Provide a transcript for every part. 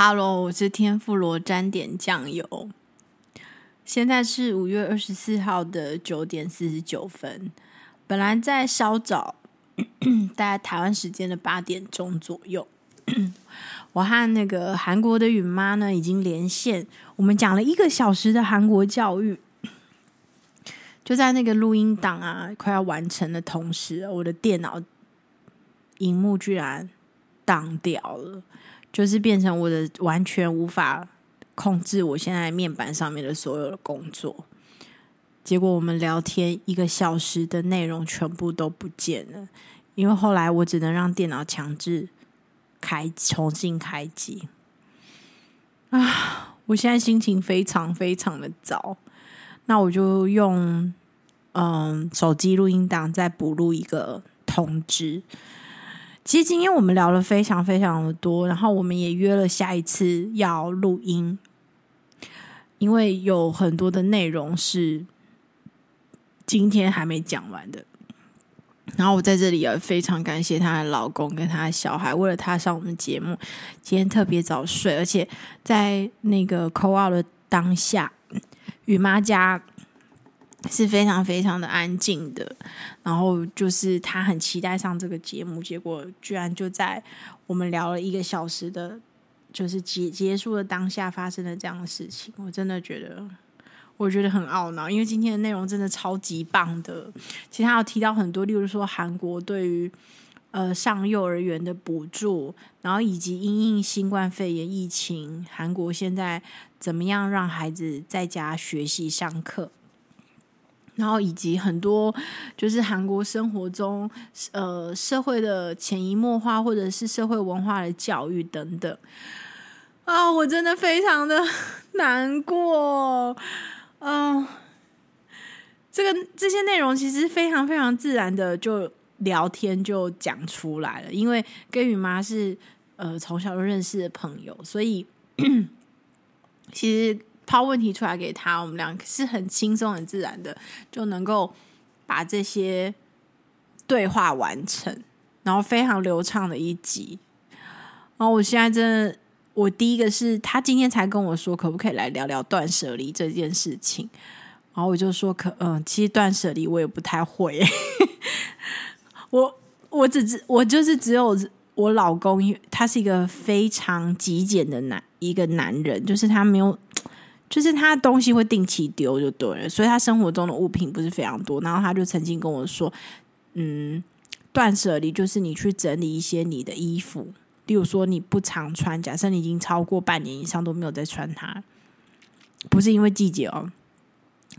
哈喽，我是天妇罗沾点酱油。现在是五月二十四号的九点四十九分。本来在稍早，大概台湾时间的八点钟左右，我和那个韩国的允妈呢已经连线，我们讲了一个小时的韩国教育。就在那个录音档啊快要完成的同时，我的电脑荧幕居然挡掉了。就是变成我的完全无法控制，我现在面板上面的所有的工作。结果我们聊天一个小时的内容全部都不见了，因为后来我只能让电脑强制开重新开机。啊，我现在心情非常非常的糟。那我就用嗯手机录音档再补录一个通知。其实今天我们聊了非常非常的多，然后我们也约了下一次要录音，因为有很多的内容是今天还没讲完的。然后我在这里也非常感谢她的老公跟她的小孩，为了她上我们节目，今天特别早睡，而且在那个 call out 的当下，允妈家。是非常非常的安静的，然后就是他很期待上这个节目，结果居然就在我们聊了一个小时的，就是结结束的当下发生了这样的事情，我真的觉得，我觉得很懊恼，因为今天的内容真的超级棒的。其实他有提到很多，例如说韩国对于呃上幼儿园的补助，然后以及因应新冠肺炎疫情，韩国现在怎么样让孩子在家学习上课。然后以及很多就是韩国生活中呃社会的潜移默化，或者是社会文化的教育等等啊，我真的非常的 难过。嗯、啊，这个这些内容其实非常非常自然的就聊天就讲出来了，因为跟雨妈是呃从小就认识的朋友，所以 其实。抛问题出来给他，我们俩是很轻松、很自然的就能够把这些对话完成，然后非常流畅的一集。然后我现在真的，我第一个是他今天才跟我说，可不可以来聊聊断舍离这件事情。然后我就说可，嗯，其实断舍离我也不太会。我我只只我就是只有我老公，他是一个非常极简的男一个男人，就是他没有。就是他的东西会定期丢就对了，所以他生活中的物品不是非常多。然后他就曾经跟我说：“嗯，断舍离就是你去整理一些你的衣服，例如说你不常穿，假设你已经超过半年以上都没有在穿它，不是因为季节哦。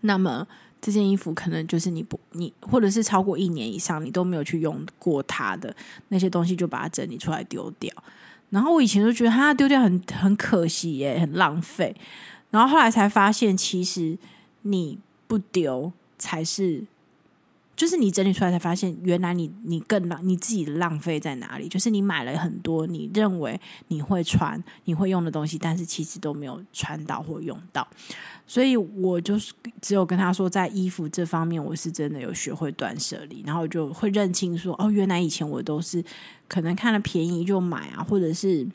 那么这件衣服可能就是你不你，或者是超过一年以上你都没有去用过它的那些东西，就把它整理出来丢掉。然后我以前就觉得它丢掉很很可惜耶，很浪费。”然后后来才发现，其实你不丢才是，就是你整理出来才发现，原来你你更浪，你自己的浪费在哪里？就是你买了很多你认为你会穿、你会用的东西，但是其实都没有穿到或用到。所以我就是只有跟他说，在衣服这方面，我是真的有学会断舍离，然后就会认清说，哦，原来以前我都是可能看了便宜就买啊，或者是。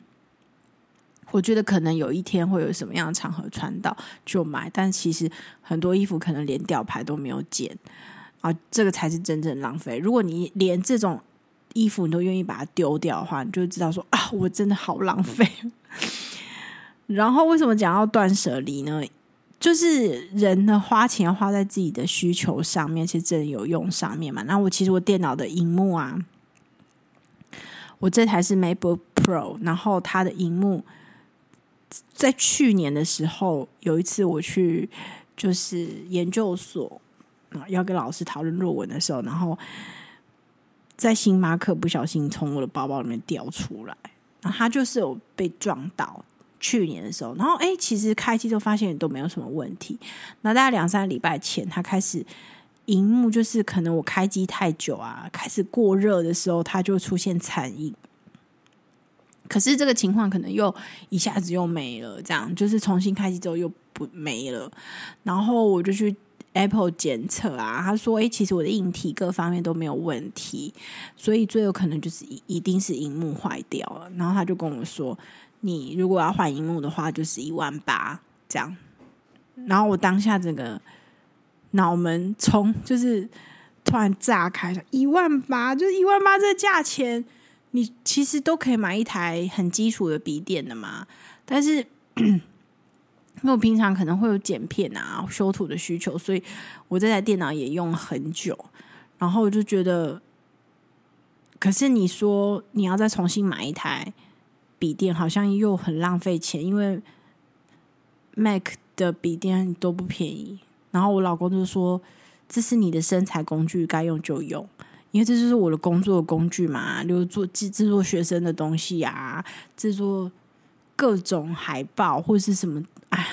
我觉得可能有一天会有什么样的场合穿到就买，但其实很多衣服可能连吊牌都没有剪啊，这个才是真正浪费。如果你连这种衣服你都愿意把它丢掉的话，你就知道说啊，我真的好浪费。然后为什么讲要断舍离呢？就是人呢花钱花在自己的需求上面，其实真的有用上面嘛。那我其实我电脑的荧幕啊，我这台是 MacBook Pro，然后它的荧幕。在去年的时候，有一次我去就是研究所啊，要跟老师讨论论文的时候，然后在星巴克不小心从我的包包里面掉出来，然后他就是有被撞到。去年的时候，然后哎，其实开机就发现都没有什么问题。那大概两三个礼拜前，他开始荧幕就是可能我开机太久啊，开始过热的时候，它就出现残影。可是这个情况可能又一下子又没了，这样就是重新开机之后又不没了。然后我就去 Apple 检测啊，他说：“诶，其实我的硬体各方面都没有问题，所以最有可能就是一定是荧幕坏掉了。”然后他就跟我说：“你如果要换荧幕的话，就是一万八这样。”然后我当下整个脑门冲，就是突然炸开了，一万八，就是一万八这个价钱，你其实都可以买一台很基础的笔电的嘛。但是，因为我平常可能会有剪片啊、修图的需求，所以我这台电脑也用很久。然后我就觉得，可是你说你要再重新买一台笔电，好像又很浪费钱，因为 Mac。的笔电都不便宜，然后我老公就说：“这是你的生财工具，该用就用，因为这就是我的工作的工具嘛，就是做制制作学生的东西啊，制作各种海报或者是什么，哎，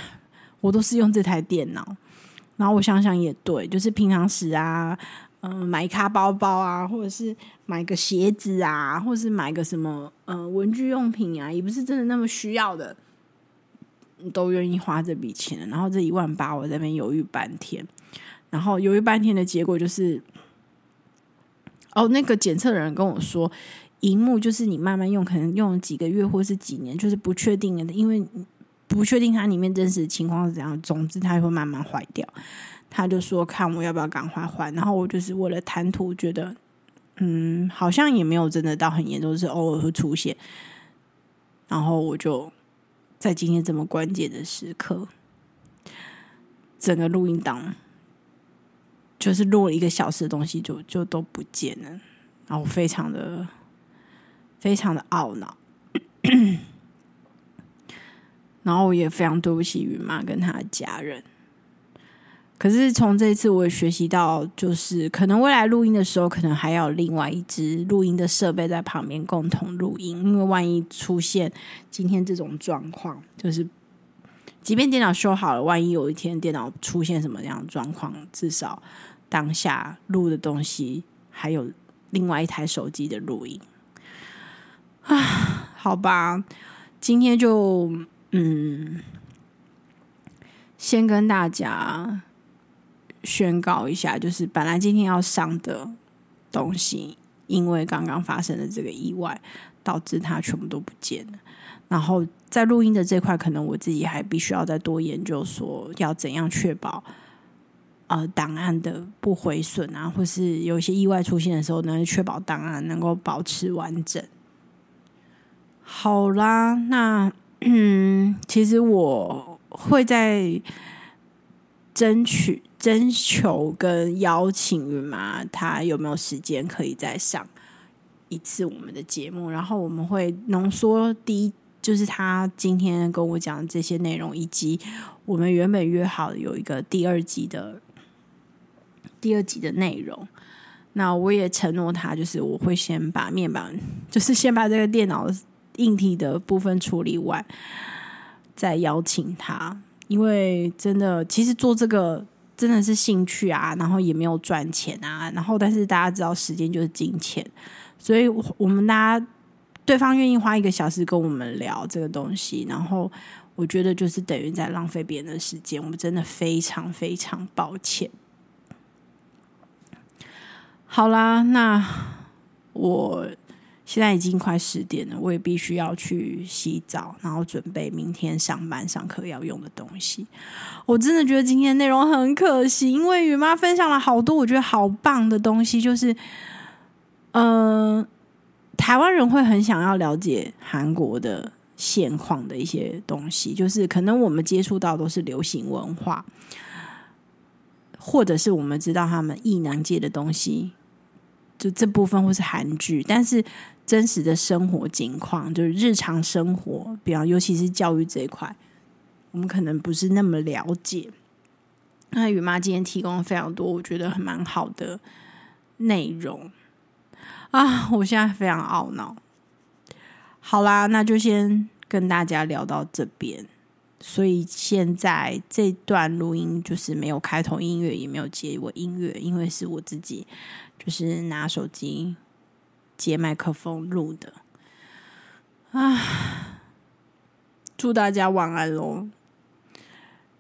我都是用这台电脑。然后我想想也对，就是平常时啊，嗯、买一卡包包啊，或者是买个鞋子啊，或者是买个什么，嗯、文具用品啊，也不是真的那么需要的。”都愿意花这笔钱，然后这一万八，我在那边犹豫半天，然后犹豫半天的结果就是，哦，那个检测的人跟我说，荧幕就是你慢慢用，可能用了几个月或是几年，就是不确定的，因为不确定它里面真实情况是怎样，总之它会慢慢坏掉。他就说看我要不要赶快换，然后我就是为了谈吐，觉得嗯，好像也没有真的到很严重，是偶尔会出现，然后我就。在今天这么关键的时刻，整个录音档就是录了一个小时的东西就，就都不见了，然后非常的非常的懊恼，然后我也非常对不起云妈跟她的家人。可是从这次，我也学习到，就是可能未来录音的时候，可能还要另外一支录音的设备在旁边共同录音，因为万一出现今天这种状况，就是即便电脑修好了，万一有一天电脑出现什么样的状况，至少当下录的东西还有另外一台手机的录音。啊，好吧，今天就嗯，先跟大家。宣告一下，就是本来今天要上的东西，因为刚刚发生的这个意外，导致它全部都不见了。然后在录音的这块，可能我自己还必须要再多研究，说要怎样确保呃档案的不毁损啊，或是有一些意外出现的时候，能确保档案能够保持完整。好啦，那嗯，其实我会在争取。征求跟邀请云妈，他有没有时间可以再上一次我们的节目？然后我们会浓缩第一，就是他今天跟我讲的这些内容，以及我们原本约好有一个第二集的第二集的内容。那我也承诺他，就是我会先把面板，就是先把这个电脑硬体的部分处理完，再邀请他。因为真的，其实做这个。真的是兴趣啊，然后也没有赚钱啊，然后但是大家知道时间就是金钱，所以我们大家对方愿意花一个小时跟我们聊这个东西，然后我觉得就是等于在浪费别人的时间，我们真的非常非常抱歉。好啦，那我。现在已经快十点了，我也必须要去洗澡，然后准备明天上班上课要用的东西。我真的觉得今天内容很可惜，因为雨妈分享了好多我觉得好棒的东西，就是，嗯、台湾人会很想要了解韩国的现况的一些东西，就是可能我们接触到都是流行文化，或者是我们知道他们艺能界的东西，就这部分或是韩剧，但是。真实的生活情况，就是日常生活，比方尤其是教育这一块，我们可能不是那么了解。那雨妈今天提供了非常多，我觉得很蛮好的内容啊！我现在非常懊恼。好啦，那就先跟大家聊到这边。所以现在这段录音就是没有开头音乐，也没有结尾音乐，因为是我自己就是拿手机。接麦克风录的啊！祝大家晚安喽！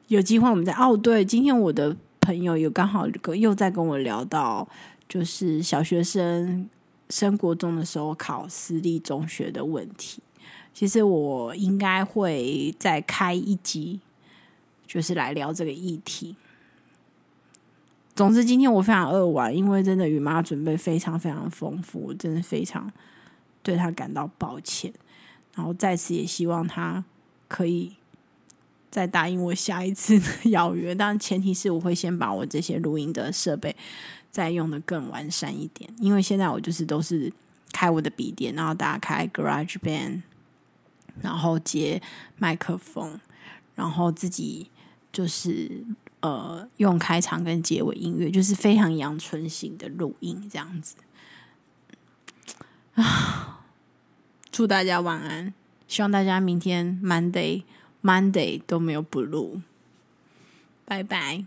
有机会我们再哦，对，今天我的朋友有刚好又在跟我聊到，就是小学生升国中的时候考私立中学的问题。其实我应该会再开一集，就是来聊这个议题。总之，今天我非常扼腕，因为真的雨妈准备非常非常丰富，我真的非常对她感到抱歉。然后在此也希望她可以再答应我下一次的邀约，但前提是我会先把我这些录音的设备再用得更完善一点，因为现在我就是都是开我的笔电，然后打开 GarageBand。然后接麦克风，然后自己就是呃用开场跟结尾音乐，就是非常阳春型的录音这样子。啊，祝大家晚安，希望大家明天 Monday Monday 都没有 blue，拜拜。